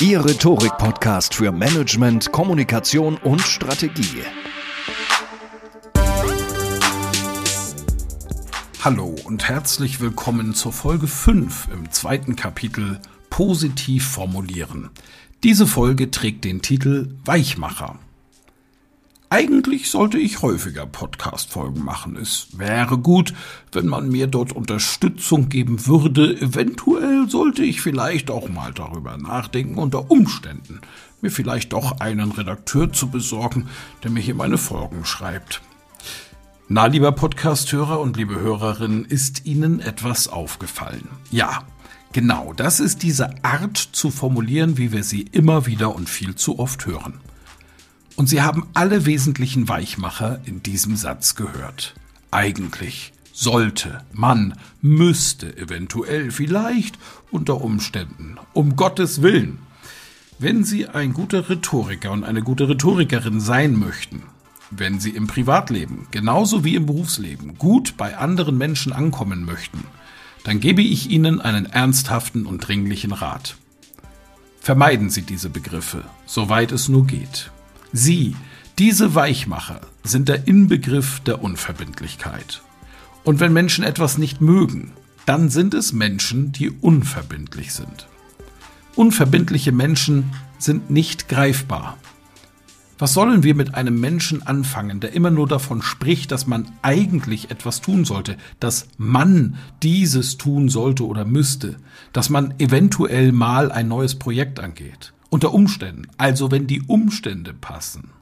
Ihr Rhetorik-Podcast für Management, Kommunikation und Strategie. Hallo und herzlich willkommen zur Folge 5 im zweiten Kapitel Positiv formulieren. Diese Folge trägt den Titel Weichmacher. Eigentlich sollte ich häufiger Podcast-Folgen machen. Es wäre gut, wenn man mir dort Unterstützung geben würde. Eventuell sollte ich vielleicht auch mal darüber nachdenken, unter Umständen mir vielleicht doch einen Redakteur zu besorgen, der mir hier meine Folgen schreibt. Na, lieber Podcast-Hörer und liebe Hörerin, ist Ihnen etwas aufgefallen? Ja, genau, das ist diese Art zu formulieren, wie wir sie immer wieder und viel zu oft hören. Und Sie haben alle wesentlichen Weichmacher in diesem Satz gehört. Eigentlich, sollte, man, müsste, eventuell, vielleicht, unter Umständen, um Gottes Willen. Wenn Sie ein guter Rhetoriker und eine gute Rhetorikerin sein möchten, wenn Sie im Privatleben genauso wie im Berufsleben gut bei anderen Menschen ankommen möchten, dann gebe ich Ihnen einen ernsthaften und dringlichen Rat. Vermeiden Sie diese Begriffe, soweit es nur geht. Sie, diese Weichmacher, sind der Inbegriff der Unverbindlichkeit. Und wenn Menschen etwas nicht mögen, dann sind es Menschen, die unverbindlich sind. Unverbindliche Menschen sind nicht greifbar. Was sollen wir mit einem Menschen anfangen, der immer nur davon spricht, dass man eigentlich etwas tun sollte, dass man dieses tun sollte oder müsste, dass man eventuell mal ein neues Projekt angeht? Unter Umständen, also wenn die Umstände passen.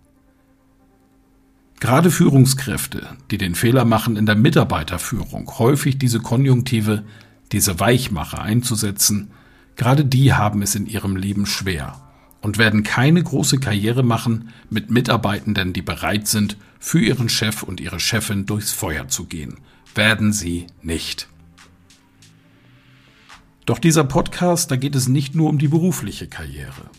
Gerade Führungskräfte, die den Fehler machen, in der Mitarbeiterführung häufig diese Konjunktive, diese Weichmacher einzusetzen, gerade die haben es in ihrem Leben schwer und werden keine große Karriere machen mit Mitarbeitenden, die bereit sind, für ihren Chef und ihre Chefin durchs Feuer zu gehen. Werden sie nicht. Doch dieser Podcast, da geht es nicht nur um die berufliche Karriere.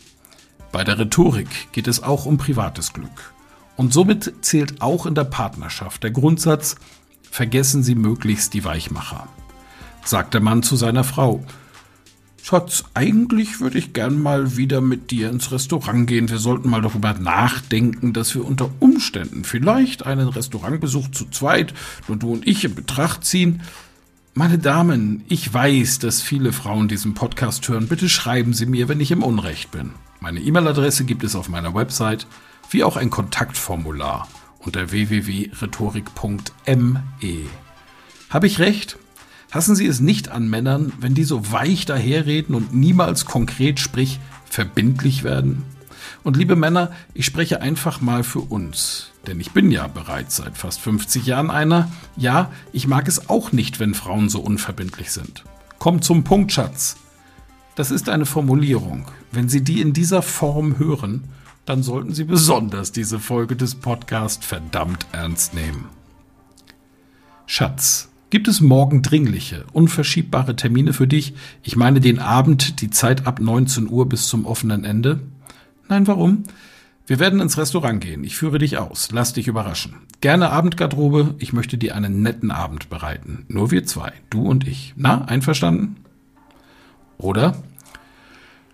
Bei der Rhetorik geht es auch um privates Glück. Und somit zählt auch in der Partnerschaft der Grundsatz, vergessen Sie möglichst die Weichmacher. Sagt der Mann zu seiner Frau, Schatz, eigentlich würde ich gern mal wieder mit dir ins Restaurant gehen. Wir sollten mal darüber nachdenken, dass wir unter Umständen vielleicht einen Restaurantbesuch zu zweit, nur du und ich in Betracht ziehen. Meine Damen, ich weiß, dass viele Frauen diesen Podcast hören. Bitte schreiben Sie mir, wenn ich im Unrecht bin. Meine E-Mail-Adresse gibt es auf meiner Website, wie auch ein Kontaktformular unter www.rhetorik.me. Habe ich recht? Hassen Sie es nicht an Männern, wenn die so weich daherreden und niemals konkret, sprich verbindlich werden? Und liebe Männer, ich spreche einfach mal für uns, denn ich bin ja bereits seit fast 50 Jahren einer. Ja, ich mag es auch nicht, wenn Frauen so unverbindlich sind. Komm zum Punkt, Schatz. Das ist eine Formulierung. Wenn Sie die in dieser Form hören, dann sollten Sie besonders diese Folge des Podcasts verdammt ernst nehmen. Schatz, gibt es morgen dringliche, unverschiebbare Termine für dich? Ich meine den Abend, die Zeit ab 19 Uhr bis zum offenen Ende? Nein, warum? Wir werden ins Restaurant gehen. Ich führe dich aus. Lass dich überraschen. Gerne Abendgarderobe. Ich möchte dir einen netten Abend bereiten. Nur wir zwei. Du und ich. Na, einverstanden? Oder?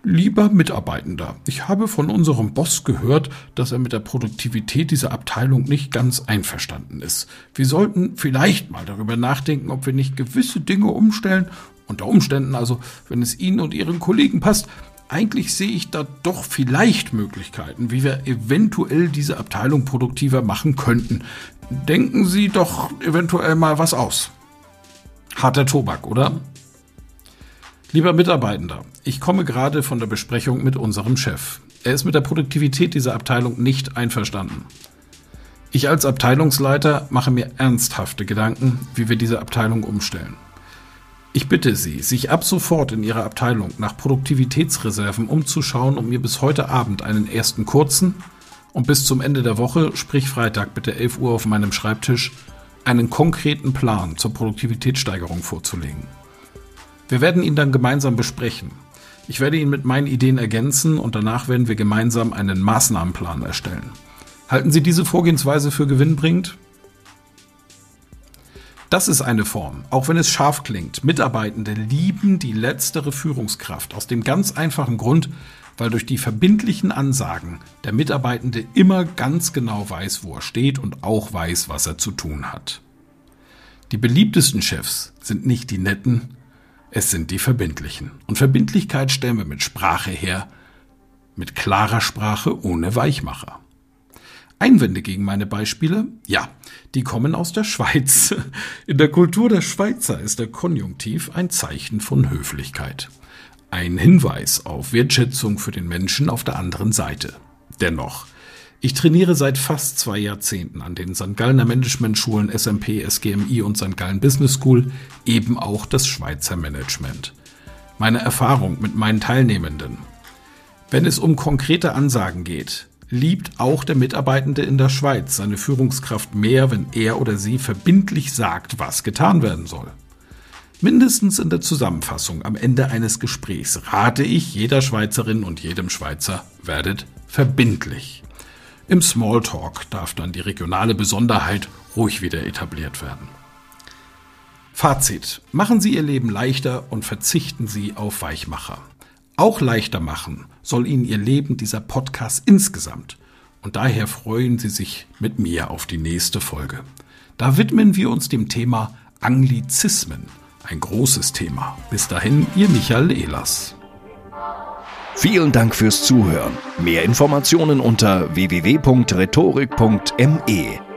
Lieber Mitarbeitender, ich habe von unserem Boss gehört, dass er mit der Produktivität dieser Abteilung nicht ganz einverstanden ist. Wir sollten vielleicht mal darüber nachdenken, ob wir nicht gewisse Dinge umstellen, unter Umständen also, wenn es Ihnen und Ihren Kollegen passt, eigentlich sehe ich da doch vielleicht Möglichkeiten, wie wir eventuell diese Abteilung produktiver machen könnten. Denken Sie doch eventuell mal was aus. Harter Tobak, oder? Lieber Mitarbeitender, ich komme gerade von der Besprechung mit unserem Chef. Er ist mit der Produktivität dieser Abteilung nicht einverstanden. Ich als Abteilungsleiter mache mir ernsthafte Gedanken, wie wir diese Abteilung umstellen. Ich bitte Sie, sich ab sofort in Ihrer Abteilung nach Produktivitätsreserven umzuschauen und mir bis heute Abend einen ersten kurzen und bis zum Ende der Woche, sprich Freitag bitte 11 Uhr auf meinem Schreibtisch, einen konkreten Plan zur Produktivitätssteigerung vorzulegen. Wir werden ihn dann gemeinsam besprechen. Ich werde ihn mit meinen Ideen ergänzen und danach werden wir gemeinsam einen Maßnahmenplan erstellen. Halten Sie diese Vorgehensweise für gewinnbringend? Das ist eine Form, auch wenn es scharf klingt. Mitarbeitende lieben die letztere Führungskraft aus dem ganz einfachen Grund, weil durch die verbindlichen Ansagen der Mitarbeitende immer ganz genau weiß, wo er steht und auch weiß, was er zu tun hat. Die beliebtesten Chefs sind nicht die netten, es sind die verbindlichen. Und Verbindlichkeit stellen wir mit Sprache her, mit klarer Sprache ohne Weichmacher. Einwände gegen meine Beispiele? Ja, die kommen aus der Schweiz. In der Kultur der Schweizer ist der Konjunktiv ein Zeichen von Höflichkeit. Ein Hinweis auf Wertschätzung für den Menschen auf der anderen Seite. Dennoch, ich trainiere seit fast zwei Jahrzehnten an den St. Gallner Managementschulen SMP, SGMI und St. Gallen Business School eben auch das Schweizer Management. Meine Erfahrung mit meinen Teilnehmenden. Wenn es um konkrete Ansagen geht, liebt auch der Mitarbeitende in der Schweiz seine Führungskraft mehr, wenn er oder sie verbindlich sagt, was getan werden soll. Mindestens in der Zusammenfassung am Ende eines Gesprächs rate ich jeder Schweizerin und jedem Schweizer, werdet verbindlich. Im Smalltalk darf dann die regionale Besonderheit ruhig wieder etabliert werden. Fazit. Machen Sie Ihr Leben leichter und verzichten Sie auf Weichmacher auch leichter machen soll Ihnen Ihr Leben dieser Podcast insgesamt. Und daher freuen Sie sich mit mir auf die nächste Folge. Da widmen wir uns dem Thema Anglizismen. Ein großes Thema. Bis dahin, Ihr Michael Ehlers. Vielen Dank fürs Zuhören. Mehr Informationen unter www.rhetorik.me.